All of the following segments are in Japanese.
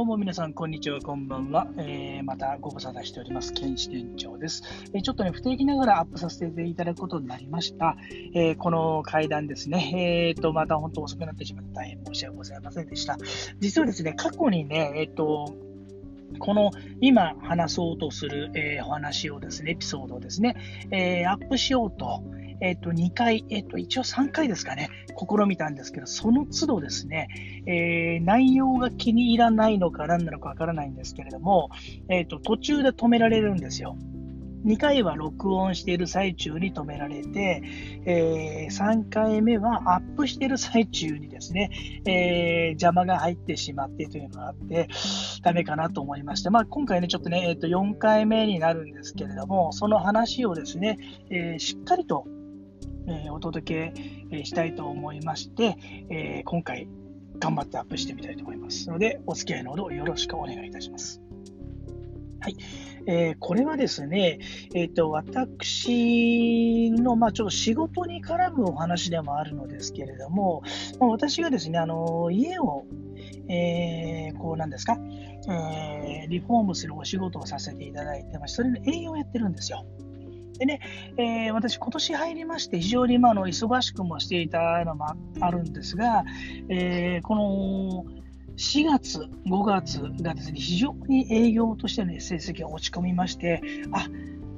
どうも皆さん、こんにちは、こんばんは。えー、またご無沙汰しております、剣士店長です、えー、ちょっとね、不定期ながらアップさせていただくことになりました。えー、この階段ですね、えーと、また本当遅くなってしまって大変申し訳ございませんでした。実はですね、過去にね、えっ、と、この今話そうとする、え、お話をですね、エピソードをですね、え、アップしようと、えっ、と、2回、えっ、と、一応3回ですかね、試みたんですけど、その都度ですね、えー、内容が気に入らないのか何なのかわからないんですけれども、えっ、と、途中で止められるんですよ。2回は録音している最中に止められて、えー、3回目はアップしている最中にですね、えー、邪魔が入ってしまってというのがあって、ダメかなと思いまして、まあ、今回ね、ちょっとね、えー、と4回目になるんですけれども、その話をですね、えー、しっかりとえ、お届けしたいと思いまして、え、今回頑張ってアップしてみたいと思いますので、お付き合いのほどよろしくお願いいたします。はい。えー、これはですね、えっ、ー、と、私の、まあ、ちょっと仕事に絡むお話でもあるのですけれども、まあ、私がですね、あの、家を、えー、こうなんですか、え、リフォームするお仕事をさせていただいてまそれの営業をやってるんですよ。でね、えー、私、今年入りまして、非常に今の忙しくもしていたのもあるんですが、えー、この4月、5月がですね、非常に営業としての、成績が落ち込みまして、あ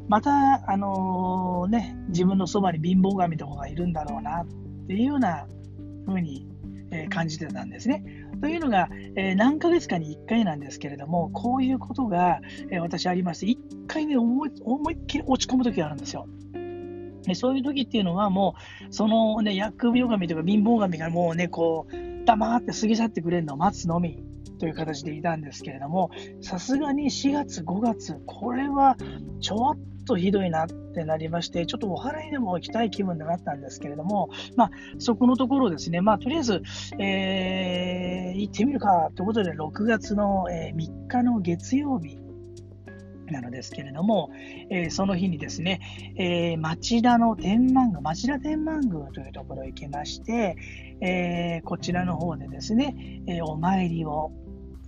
また、あのー、ね、自分のそばに貧乏神とかがいるんだろうなっていうような風に、え感じてたんですね。というのが、え、何ヶ月かに1回なんですけれども、こういうことが、え、私ありまして、1回ね思い、思いっきり落ち込む時があるんですよ。でそういう時っていうのは、もう、そのね、疫病神とか貧乏神がもうね、こう、黙って過ぎ去ってくれるのを待つのみという形でいたんですけれども、さすがに4月、5月、これはちょっとひどいなっってなりまして、ちょっとお祓いでも行きたい気分になったんですけれども、まあ、そこのところですね、まあ、とりあえず、えー、行ってみるかということで、6月の、え、3日の月曜日、なのですけれども、えー、その日にですね、えー、町田の天満宮、町田天満宮というところへ行きまして、えー、こちらの方でですね、えお参りを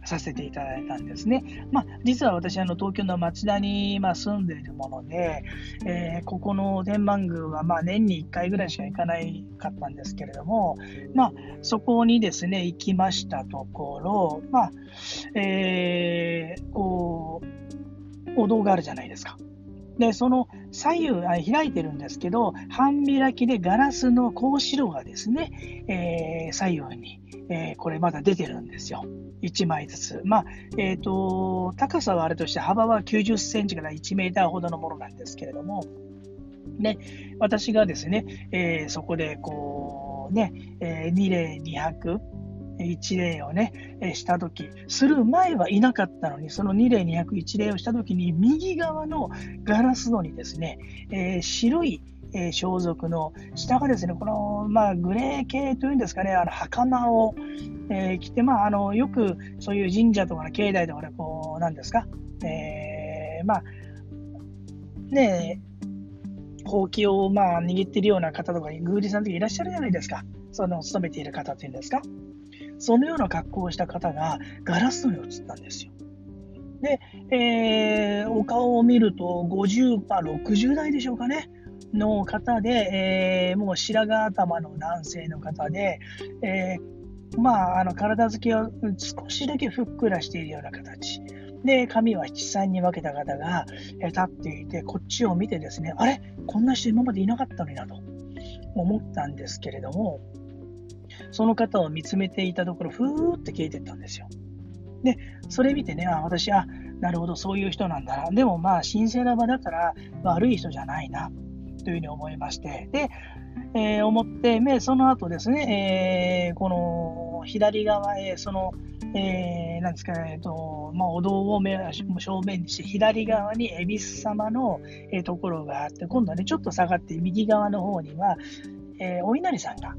させていただいたんですね。まあ、実は私、あの東京の町田に、まあ、住んでいるもので、えー、ここの天満宮は、まあ、年に1回ぐらいしか行かないかったんですけれども、まあ、そこにですね、行きましたところ、まあ、えー、こう、お堂があるじゃないですか。で、その左右あ開いてるんですけど、半開きでガラスの格子炉がですね、えー、左右に、えー、これまだ出てるんですよ。1枚ずつ。まあ、えっ、ー、と、高さはあれとして幅は90センチから1メーターほどのものなんですけれども、ね、私がですね、えー、そこでこう、ね、えー、2例2泊、1例をね、えしたとき、する前はいなかったのに、その2例201例をしたときに、右側のガラス戸にですね、えー、白いえー、装束の下がですね、この、まあ、グレー系というんですかね、あの袴を、えー、着て、まあ、あのよくそういう神社とかの境内とかで、こう、なんですか、えー、まあ、ねほうきを、まあ、握っているような方とか、宮司さんとかいらっしゃるじゃないですか。その、勤めている方っていうんですか。そのような格好をした方が、ガラス戸に映ったんですよ。で、えー、お顔を見ると50、まあ、60代でしょうかね。の方で、えー、もう白髪頭の男性の方で、えー、まあ、あの体つきは少しだけふっくらしているような形。で、髪は七三に分けた方が、え立っていて、こっちを見てですね、あれ？こんな人今までいなかったのになと思ったんですけれども、その方を見つめていたところ、ふーって消えてったんですよ。で、それ見てね、あ、私、あ、なるほど、そういう人なんだな。でもまあ、神聖な場だから悪い人じゃないな。というふうに思いまして、で、えー、思って、で、その後ですね、えー、この左側へ、その、えー、なんですか、えっとまあ、お堂を正面にして、左側に恵比寿様の、えー、ところがあって、今度はね、ちょっと下がって、右側の方には、えー、お稲荷さんが、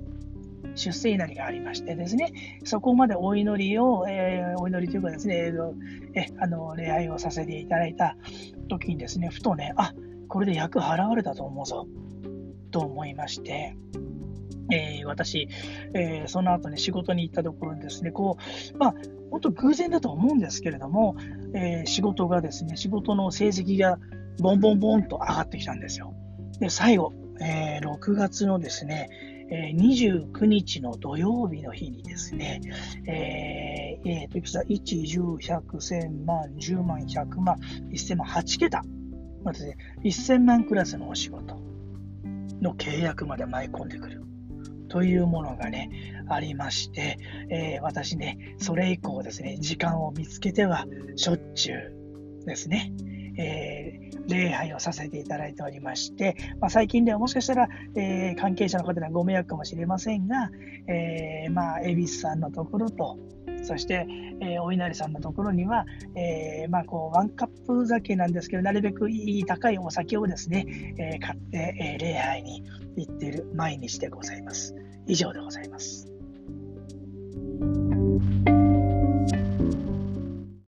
出世稲荷がありましてですね、そこまでお祈りを、えー、お祈りというかですね、えあの礼拝をさせていただいた時にですね、ふとね、あこれで役払われたと思うぞ、と思いまして、えー、私、えー、その後ね、仕事に行ったところにですね、こう、まあ、本当偶然だと思うんですけれども、えー、仕事がですね、仕事の成績がボンボンボンと上がってきたんですよ。で、最後、えー、6月のですね、え、29日の土曜日の日にですね、えー、えー、と、いくつだ ?1、10、100、1000万、10万、100万、1000万、8桁。まずね、1000万クラスのお仕事の契約まで舞い込んでくる。というものがね、ありまして、えー、私ね、それ以降ですね、時間を見つけてはしょっちゅうですね、えー、礼拝をさせていただいておりまして、まあ、最近ではもしかしたら、えー、関係者の方にはご迷惑かもしれませんが、えー、まあ、恵比寿さんのところと、そして、えー、お稲荷さんのところには、えー、まあ、こうワンカップ酒なんですけど、なるべくいい高いお酒をですね、えー、買って、え礼拝に行っている毎日でございます。以上でございます。